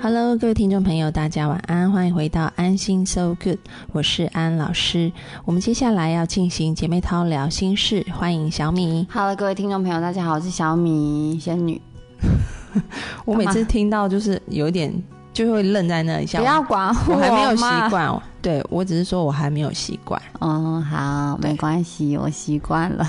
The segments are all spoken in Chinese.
Hello，各位听众朋友，大家晚安，欢迎回到安心 So Good，我是安老师。我们接下来要进行姐妹淘聊心事，欢迎小米。Hello，各位听众朋友，大家好，我是小米仙女。我每次听到就是有点就会愣在那一下，不要管我，我还没有习嘛。惯。哦对我只是说我还没有习惯。嗯，好，没关系，我习惯了。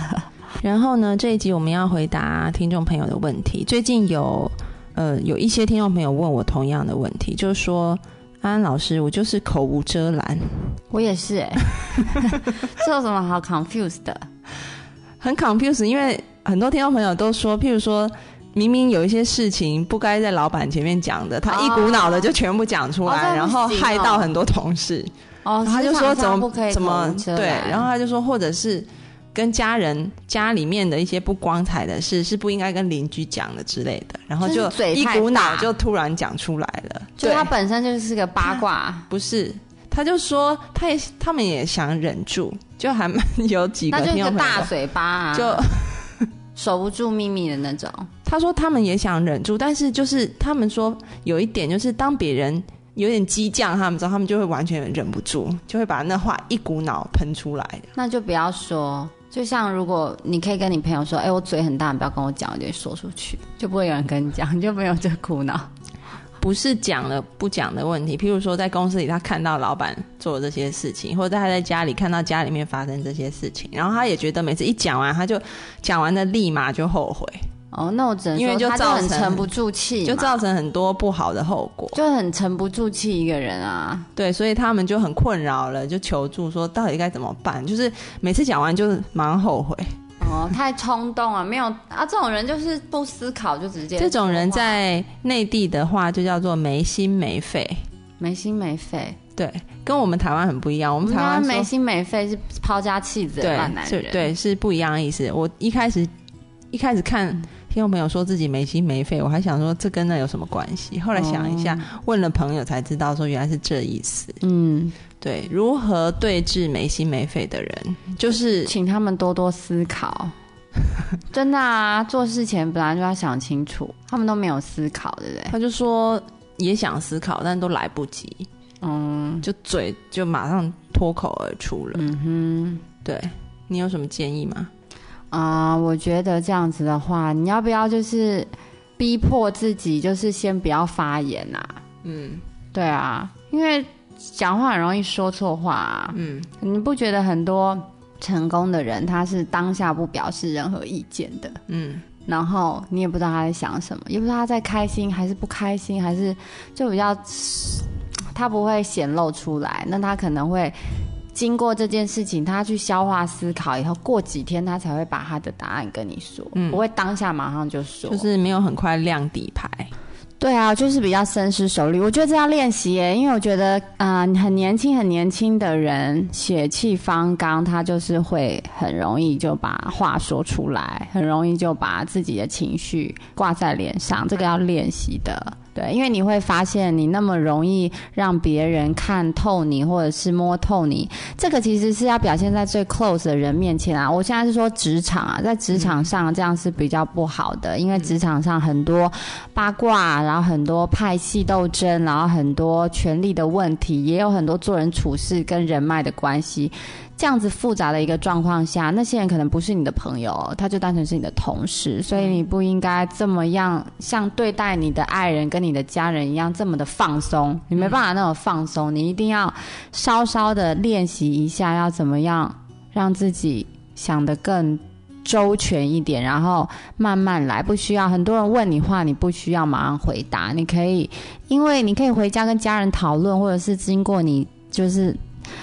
然后呢，这一集我们要回答听众朋友的问题。最近有呃有一些听众朋友问我同样的问题，就是说安安老师，我就是口无遮拦，我也是、欸，这有什么好 confused 的？很 confused，因为很多听众朋友都说，譬如说。明明有一些事情不该在老板前面讲的，他一股脑的就全部讲出来，哦然后害到很多同事。哦，然后他就说怎么不可以怎么对，然后他就说或者是跟家人家里面的一些不光彩的事是不应该跟邻居讲的之类的，然后就一股脑就突然讲出来了。对就他本身就是个八卦，不是，他就说他也他们也想忍住，就还蛮有几个那就是个大嘴巴、啊，就 守不住秘密的那种。他说他们也想忍住，但是就是他们说有一点就是当别人。有点激将，他们之后，他们就会完全忍不住，就会把那话一股脑喷出来。那就不要说。就像如果你可以跟你朋友说，哎、我嘴很大，不要跟我讲，我就说出去，就不会有人跟你讲，你就没有这苦恼。不是讲了不讲的问题，譬如说在公司里他看到老板做这些事情，或者他在家里看到家里面发生这些事情，然后他也觉得每次一讲完，他就讲完的立马就后悔，哦，那我只能因为就说他就很造成沉不住气，就造成很多不好的后果。就很沉不住气一个人啊。对，所以他们就很困扰了，就求助说到底该怎么办？就是每次讲完就是蛮后悔。哦，太冲动了，没有啊，这种人就是不思考就直接这种人在内地的话就叫做没心没肺。没心没肺。对，跟我们台湾很不一样。我我们台湾没心没肺是抛家弃子的对烂男人。对，是不一样的意思。我一开始一开始看听众朋友说自己没心没肺，我还想说这跟那有什么关系？后来想一下，问了朋友才知道说原来是这意思。嗯，对，如何对治没心没肺的人，就是请他们多多思考。真的啊，做事前本来就要想清楚，他们都没有思考，对不对？他就说也想思考，但都来不及，嗯就嘴就马上脱口而出了。嗯哼对你有什么建议吗？哼啊、我觉得这样子的话，你要不要就是逼迫自己，就是先不要发言啊？嗯对啊，因为讲话很容易说错话啊。嗯，你不觉得很多成功的人，他是当下不表示任何意见的？嗯然后你也不知道他在想什么，也不知道他在开心还是不开心，还是就比较他不会显露出来。那他可能会经过这件事情，他去消化思考以后，过几天他才会把他的答案跟你说，嗯不会当下马上就说。就是没有很快亮底牌。对啊，就是比较深思熟虑。我觉得这要练习耶，因为我觉得啊、呃很年轻、很年轻的人血气方刚，他就是会很容易就把话说出来，很容易就把自己的情绪挂在脸上，这个要练习的。对，因为你会发现你那么容易让别人看透你，或者是摸透你，这个其实是要表现在最 close 的人面前啊。我现在是说职场啊，在职场上这样是比较不好的，因为职场上很多八卦，然后很多派系斗争，然后很多权力的问题，也有很多做人处事跟人脉的关系。这样子复杂的一个状况下，那些人可能不是你的朋友，他就单纯是你的同事，所以你不应该这么样像对待你的爱人跟你的家人一样这么的放松，你没办法那种放松，你一定要稍稍的练习一下，要怎么样让自己想得更周全一点，然后慢慢来，不需要很多人问你话，你不需要马上回答，你可以，因为你可以回家跟家人讨论，或者是经过你就是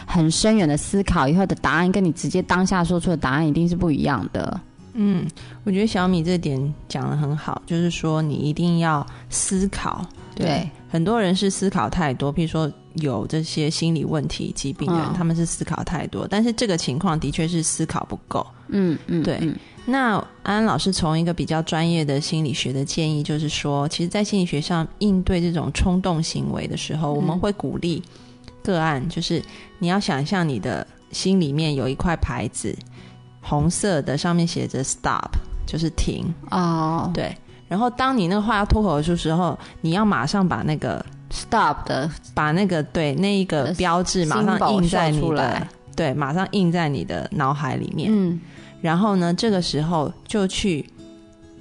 很深远的思考以后的答案，跟你直接当下说出的答案一定是不一样的。嗯，我觉得小米这点讲的很好，就是说你一定要思考。对，很多人是思考太多，譬如说有这些心理问题、疾病的人，嗯他们是思考太多，但是这个情况的确是思考不够。嗯嗯，对嗯那安安老师从一个比较专业的心理学的建议，就是说，其实，在心理学上应对这种冲动行为的时候，我们会鼓励个案，就是你要想象你的心里面有一块牌子，红色的，上面写着 “stop”，就是停。哦，对。然后，当你那个话要脱口而出的时候，你要马上把那个 stop 的，把那个对那一个标志马上印在你的，对，马上印在你的脑海里面。嗯，然后呢，这个时候就去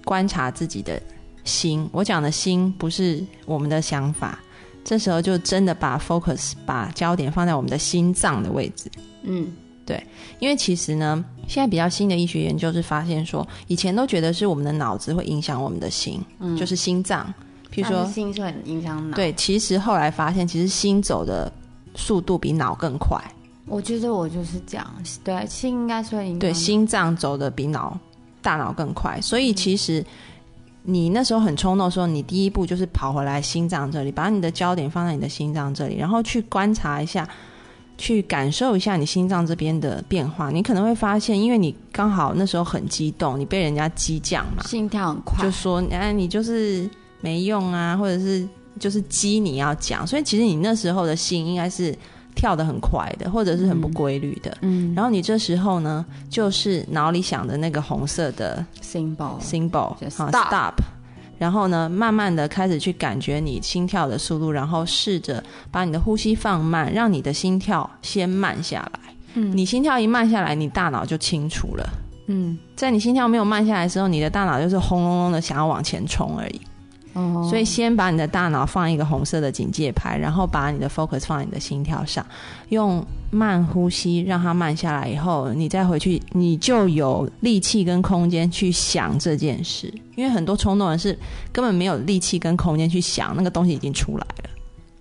观察自己的心。我讲的心不是我们的想法，这时候就真的把 focus 把焦点放在我们的心脏的位置。嗯，对，因为其实呢，现在比较新的医学研究是发现说，以前都觉得是我们的脑子会影响我们的心，就是心脏。譬如说心是很影响脑。对，其实后来发现，其实心走的速度比脑更快。我觉得我就是这样，对，心应该是会影响。对，心脏走的比脑大脑更快，所以其实你那时候很冲动的时候，你第一步就是跑回来心脏这里，把你的焦点放在你的心脏这里，然后去观察一下。去感受一下你心脏这边的变化，你可能会发现，因为你刚好那时候很激动，你被人家激将嘛，心跳很快，就说哎，你就是没用啊，或者是就是激你要讲，所以其实你那时候的心应该是跳得很快的，或者是很不规律的。嗯，然后你这时候呢，就是脑里想的那个红色的 symbol symbol 好 stop。然后呢，慢慢的开始去感觉你心跳的速度，然后试着把你的呼吸放慢，让你的心跳先慢下来。嗯，你心跳一慢下来，你大脑就清楚了。嗯，在你心跳没有慢下来的时候，你的大脑就是轰隆隆的想要往前冲而已。所以先把你的大脑放一个红色的警戒牌，然后把你的 focus 放在你的心跳上，用慢呼吸让它慢下来以后，你再回去，你就有力气跟空间去想这件事。因为很多冲动人是根本没有力气跟空间去想那个东西已经出来了。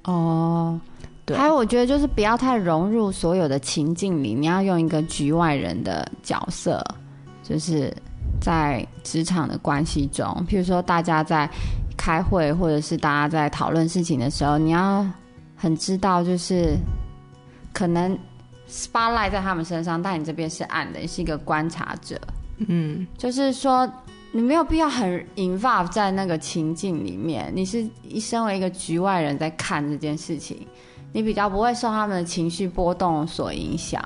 哦，对。还有，我觉得就是不要太融入所有的情境里，你要用一个局外人的角色，就是在职场的关系中，譬如说大家在。开会或者是大家在讨论事情的时候，你要很知道，就是可能 spotlight 在他们身上，但你这边是暗的，你是一个观察者。嗯，就是说你没有必要很 involve 在那个情境里面，你是一身为一个局外人在看这件事情，你比较不会受他们的情绪波动所影响。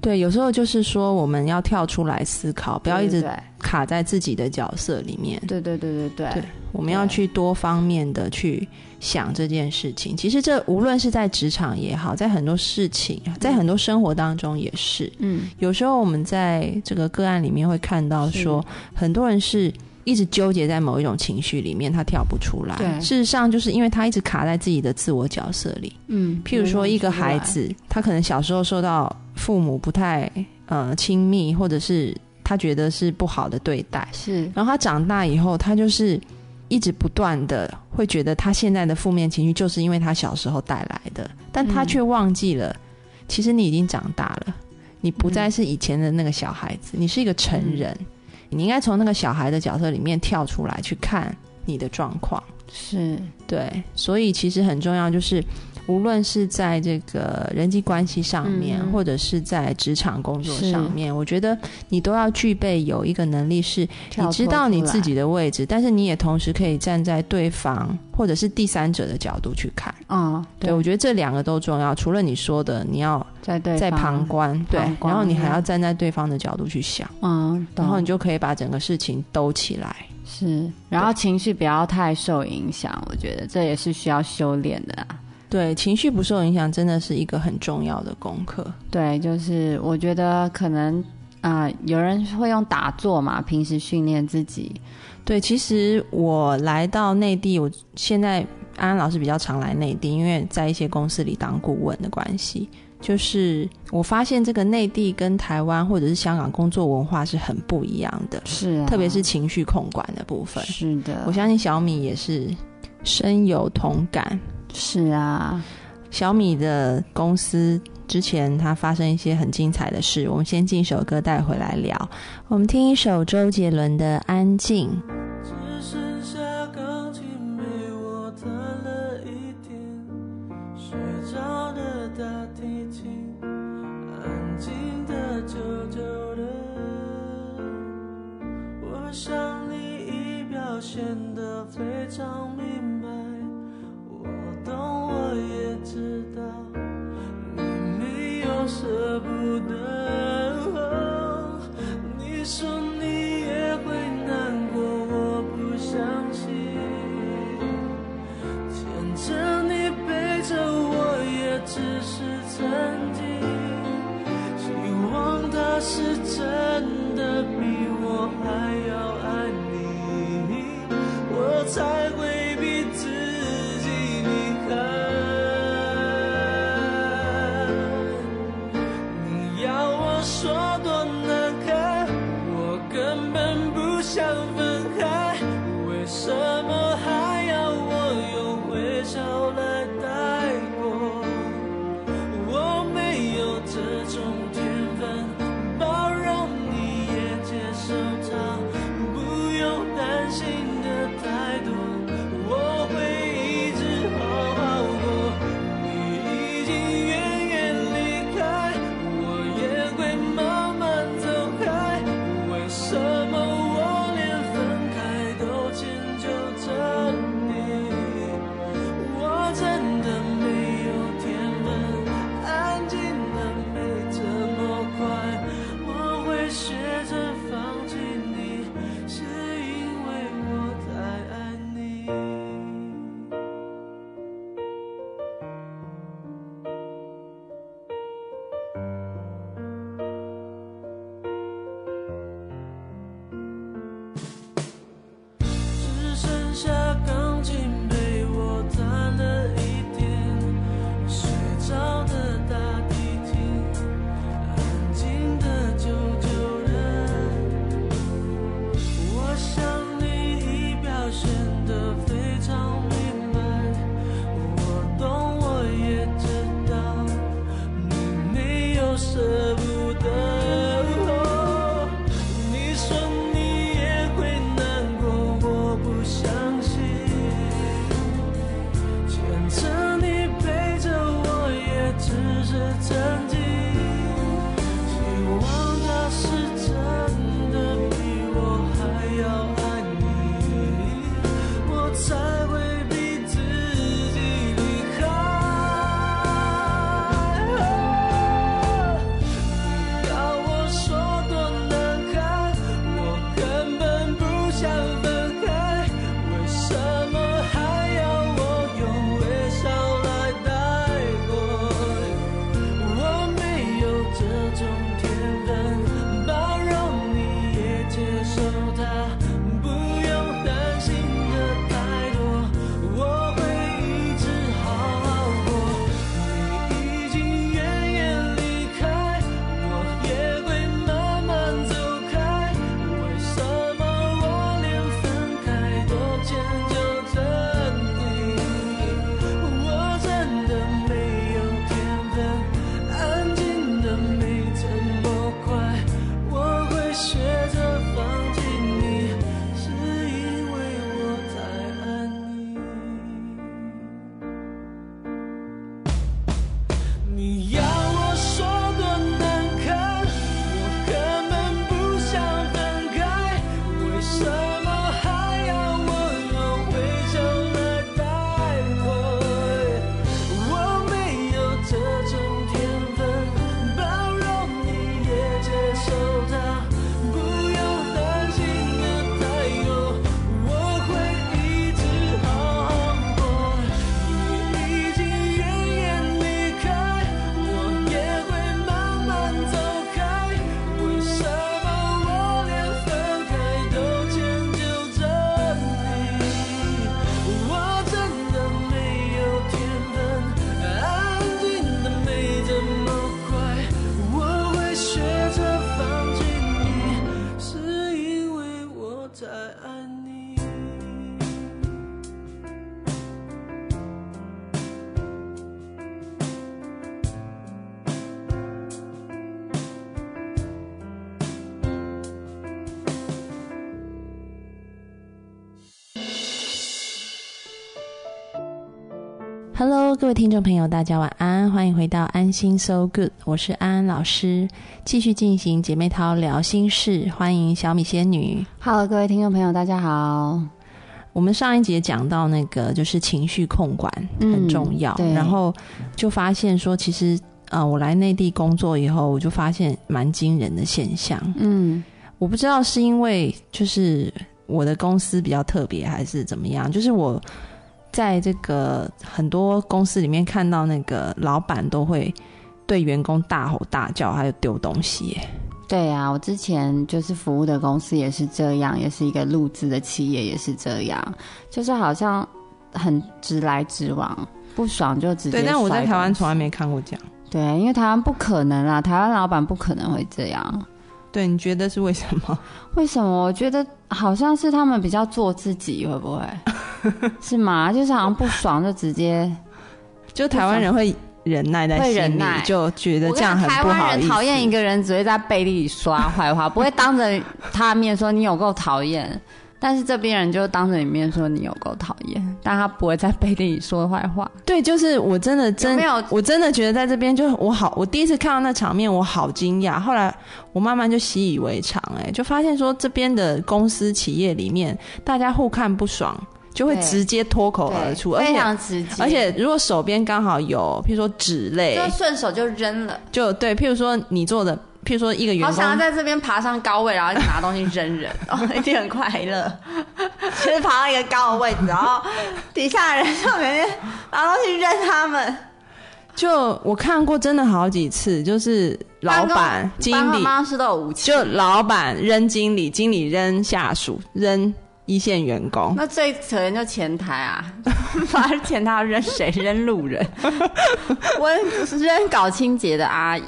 对，有时候就是说我们要跳出来思考，不要一直卡在自己的角色里面。对对对对对。我们要去多方面的去想这件事情。其实这无论是在职场也好，在很多事情，在很多生活当中也是。嗯，有时候我们在这个个案里面会看到说，很多人是一直纠结在某一种情绪里面，他跳不出来。对，事实上就是因为他一直卡在自己的自我角色里。嗯，譬如说一个孩子，他可能小时候受到父母不太呃亲密，或者是他觉得是不好的对待。是，然后他长大以后，他就是。一直不断的会觉得他现在的负面情绪就是因为他小时候带来的，但他却忘记了，其实你已经长大了，你不再是以前的那个小孩子，你是一个成人，你应该从那个小孩的角色里面跳出来去看你的状况，是。对，所以其实很重要就是。无论是在这个人际关系上面，或者是在职场工作上面，我觉得你都要具备有一个能力，是你知道你自己的位置，但是你也同时可以站在对方或者是第三者的角度去看。嗯，对，我觉得这两个都重要。除了你说的，你要在在旁观，对，然后你还要站在对方的角度去想，嗯，然后你就可以把整个事情兜起来。是，然后情绪不要太受影响，我觉得这也是需要修炼的。对情绪不受影响，真的是一个很重要的功课。对，就是我觉得可能啊，有人会用打坐嘛，平时训练自己。对，其实我来到内地，我现在安安老师比较常来内地，因为在一些公司里当顾问的关系，就是我发现这个内地跟台湾或者是香港工作文化是很不一样的，是，特别是情绪控管的部分。是的，我相信小米也是深有同感。是啊，小米的公司之前它发生一些很精彩的事，我们先进一首歌带回来聊。我们听一首周杰伦的《安静》。说多难堪我根本不想 Hello，各位听众朋友，大家晚安，欢迎回到安心 So Good，我是安安老师，继续进行姐妹淘聊心事，欢迎小米仙女。Hello，各位听众朋友，大家好。我们上一节讲到那个就是情绪控管嗯很重要，对然后就发现说，其实呃，我来内地工作以后，我就发现蛮惊人的现象。嗯我不知道是因为就是我的公司比较特别，还是怎么样，就是我在这个很多公司里面看到那个老板都会对员工大吼大叫，还有丢东西耶。对啊，我之前就是服务的公司也是这样，也是一个录制的企业也是这样，就是好像很直来直往，不爽就直接。对，但我在台湾从来。没看过这样。对，因为台湾不可能啦，台湾老板不可能会这样。对，你觉得是为什么？为什么？我觉得好像是他们比较做自己，会不会？是吗？就是好像不爽就直接。就台湾人会忍耐在会心里就觉得我这样很不好意思。湾人讨厌一个人，只会在背地里说他坏话，不会当着他的面说你有够讨厌。但是这边人就当着你面说你有够讨厌，但他不会在背地里说坏话。对，就是我真的真有没有我真的觉得在这边就我好，我第一次看到那场面，我好惊讶。后来我慢慢就习以为常、哎，就发现说这边的公司企业里面，大家互看不爽，就会直接脱口而出，而非且常直接，而且如果手边刚好有，譬如说纸类就，顺手就扔了。就对，譬如说你做的，譬如说一个员工好想要在这边爬上高位，然后拿东西扔人，哦，一定很快乐。就是爬到一个高的位置，然后底下的人就每天拿东西扔他们。就我看过真的好几次，就是老板、经理，办公室都有武器。就老板扔经理，经理扔下属，扔一线员工。那最可怜就前台啊，反正前台要扔谁？扔路人，我扔搞清洁的阿姨。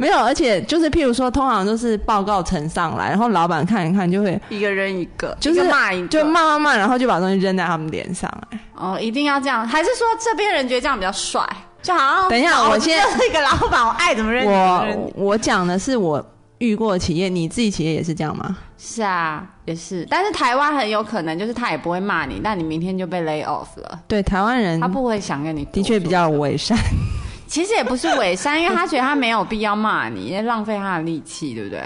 没有，而且就是譬如说，通常都是报告呈上来，然后老板看一看就会一个扔一个，就是骂一个，就骂骂骂，然后就把东西扔在他们脸上来。哦，一定要这样？还是说这边人觉得这样比较帅？就好像等一下哦我先就是一个老板，我爱怎么扔我我讲的是我遇过的企业，你自己企业也是这样吗？是啊，也是。但是台湾很有可能就是他也不会骂你，但你明天就被 lay off 了，对，台湾人他不会想跟你多的确比较伪善。其实也不是伪善，因为他觉得他没有必要骂你，因为浪费他的力气，对不对？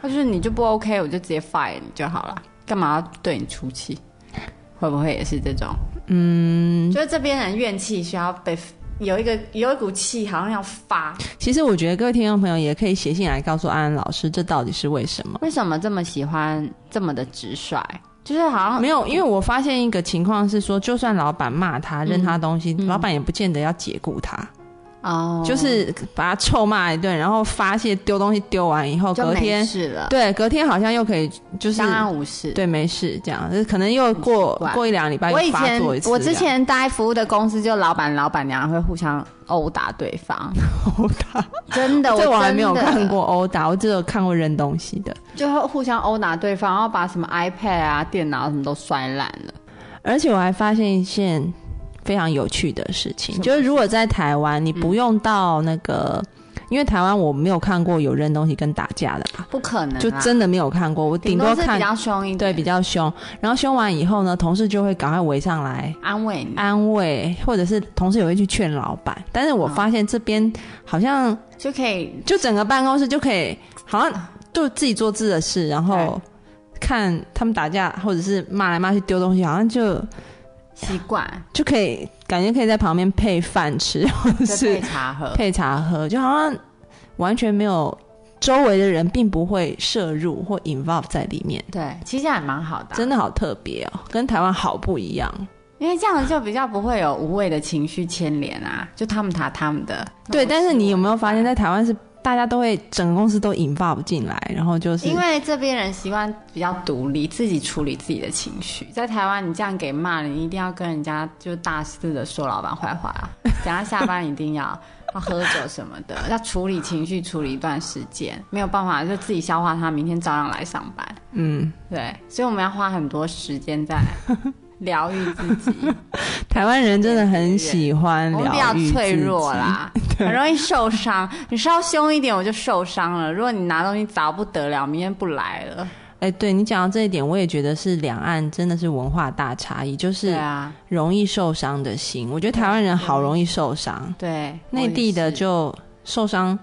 他就是你就不 OK，我就直接 fire 你就好了，干嘛要对你出气？会不会也是这种？嗯，就是这边人怨气需要被有一个有一股气，好像要发。其实我觉得各位听众朋友也可以写信来告诉安安老师，这到底是为什么？为什么这么喜欢这么的直率？就是好像没有，因为我发现一个情况是说，就算老板骂他、扔他东嗯西，老板也不见得要解雇他。哦，就是把他臭骂一顿，然后发泄丢东西丢完以后，隔天是了，对隔天好像又可以就是相安无事。对没事这样，可能又过过一两礼拜又发我以前作一次。我之前待服务的公司，就老板老板娘会互相殴打对方，殴打，真的，这我还没有看过殴打，我只有看过扔东西的。就会互相殴打对方，然后把什么 iPad 啊、电脑什么都摔烂了。而且我还发现一件非常有趣的事情，就是如果在台湾，你不用到那个，因为台湾我没有看过有扔东西跟打架的吧，不可能，就真的没有看过，我顶多看是比较凶一点，对比较凶，然后凶完以后呢，同事就会赶快围上来。安慰你，安慰，或者是同事也会去劝老板，但是我发现这边好像就可以就整个办公室就可以，好像就自己做自己的事，然后看他们打架或者是骂来骂去丢东西，好像就习惯，就可以感觉可以在旁边配饭吃，或者就配茶喝。配茶喝，就好像完全没有周围的人并不会摄入或 involve 在里面，对，其实还蛮好的啊、真的好特别哦，跟台湾好不一样。因为这样就比较不会有无谓的情绪牵连啊，就他们谈他们的。对，但是你有没有发现，在台湾是大家都会整个公司都 involve 进来，然后就是因为这边人习惯比较独立，自己处理自己的情绪。在台湾，你这样给骂了，你一定要跟人家就大肆的说老板坏话啊，等下下班一定要要喝酒什么的，要处理情绪，处理一段时间，没有办法就自己消化它，明天照样来上班。嗯，对，所以我们要花很多时间在疗愈自己。台湾人真的很喜欢我比较疗愈脆自己。弱啦，很容易受伤。你稍凶一点我就受伤了。如果你拿东西砸不得了，明天不来了。哎，对你讲到这一点，我也觉得是两岸真的是文化大差异，就是容易受伤的心。我觉得台湾人好容易受伤，对，内地的就受伤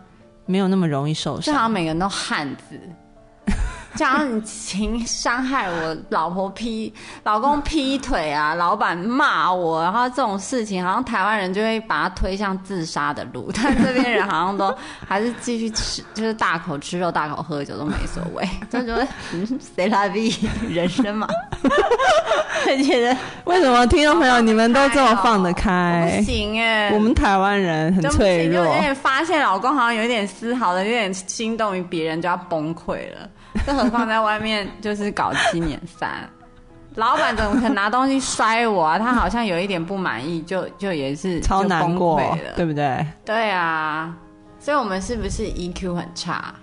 没有那么容易受伤就好像。每个人都汉子。就好像你情伤害我老婆劈老公劈腿啊，老板骂我，然后这种事情，好像台湾人就会把它推向自杀的路，但这边人好像都还是继续吃，就是大口吃肉、大口喝酒都没所谓，就觉得嗯，谁来比人生嘛，就觉得为什么听众朋友你们都这么放得开不？行哎，我们台湾人很脆弱就，有点发现老公好像有一点丝毫的有点心动于别人，就要崩溃了。更何况在外面就是搞七年三，老板怎么可能拿东西摔我啊？他好像有一点不满意，就就也是超难过对不对？对啊，所以我们是不是 EQ 很差，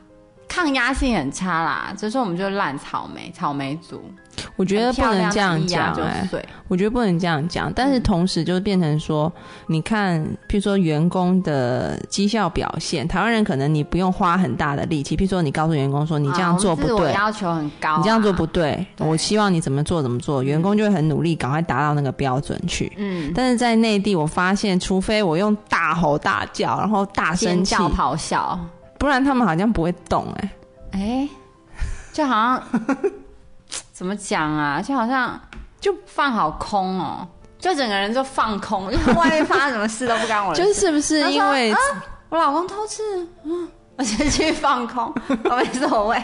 抗压性很差啦？所以说我们就烂草莓，草莓族。我觉得不能这样讲，哎，的一压就碎我觉得不能这样讲，但是同时就变成说，你看，譬如说员工的绩效表现，台湾人可能你不用花很大的力气，譬如说你告诉员工说你这样做不对，要求很高、啊，你这样做不对，对我希望你怎么做怎么做，员工就会很努力，赶快达到那个标准去。嗯，但是在内地，我发现，除非我用大吼大叫，然后大声，叫咆哮。不然他们好像不会动、哎，哎、就好像 怎么讲啊？就好像就放好空哦，就整个人就放空，就是外面发生什么事都不干我的事。就是不是因为啊我老公偷吃，嗯，我先去放空，我没所谓。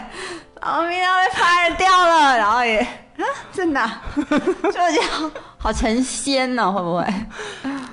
然后明天被 fire 掉了，然后也啊，真的啊、就觉得好好成仙哦，会不会？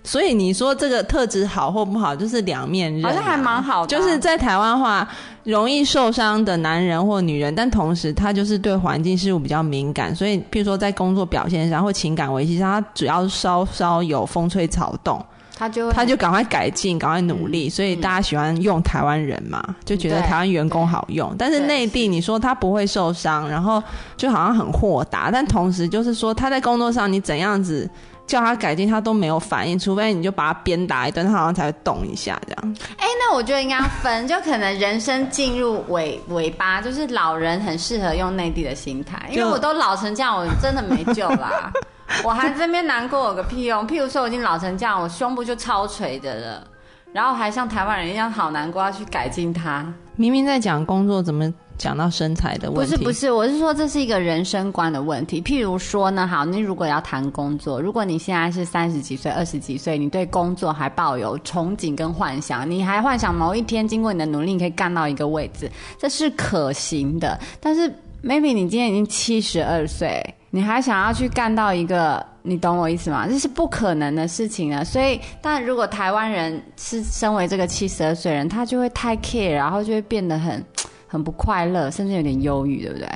所以你说这个特质好或不好，就是两面刃啊、好像还蛮好的啊。就是在台湾话，容易受伤的男人或女人，但同时他就是对环境事物比较敏感，所以譬如说在工作表现上或情感维系上，他只要稍稍有风吹草动，他就他就赶快改进，赶快努力。所以大家喜欢用台湾人嘛，就觉得台湾员工好用。但是内地，你说他不会受伤，然后就好像很豁达，但同时就是说他在工作上你怎样子。叫他改进，他都没有反应，除非你就把他鞭打一顿，他好像才会动一下这样。哎、那我觉得应该分，就可能人生进入尾尾巴，就是老人很适合用内地的心态，因为我都老成这样，我真的没救啦。我还这边难过有个屁用？譬如说我已经老成这样，我胸部就超垂的了，然后还像台湾人一样好难过，要去改进它。明明在讲工作，怎么讲到身材的不问题？不是不是，我是说这是一个人生观的问题。譬如说呢，好，你如果要谈工作，如果你现在是三十几岁、二十几岁，你对工作还抱有憧憬跟幻想，你还幻想某一天经过你的努力，你可以干到一个位置，这是可行的。但是 maybe 你今天已经七十二岁，你还想要去干到一个，你懂我意思吗？这是不可能的事情啊。所以，但如果台湾人是身为这个七十二岁人，他就会太 care，然后就会变得很。很不快乐，甚至有点忧郁，对不对？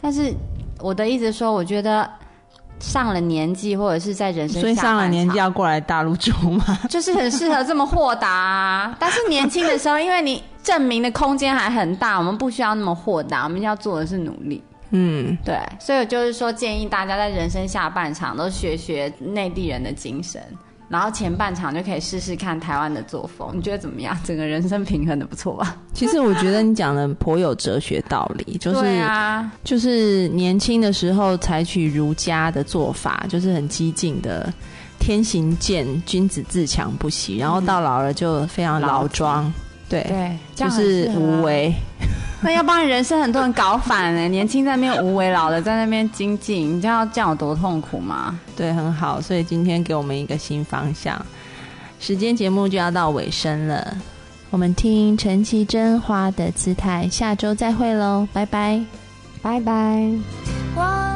但是我的意思说，我觉得上了年纪或者是在人生所以上了年纪要过来大陆住吗？就是很适合这么豁达、啊。但是年轻的时候，因为你证明的空间还很大，我们不需要那么豁达，我们要做的是努力。嗯，对，所以我就是说，建议大家在人生下半场都学学内地人的精神，然后前半场就可以试试看台湾的作风。你觉得怎么样？整个人生平衡的不错吧？其实我觉得你讲的颇有哲学道理，就是、啊，就是年轻的时候采取儒家的做法，就是很激进的。天行健，君子自强不息。然后到老了就非常老庄，对，对，就是无为。那要不然人生很多人搞反哎，年轻在那边无为，老的在那边精进，你知道这样有多痛苦吗？对，很好。所以今天给我们一个新方向。时间节目就要到尾声了，我们听陈绮贞《花的姿态》，下周再会喽，拜拜。拜拜。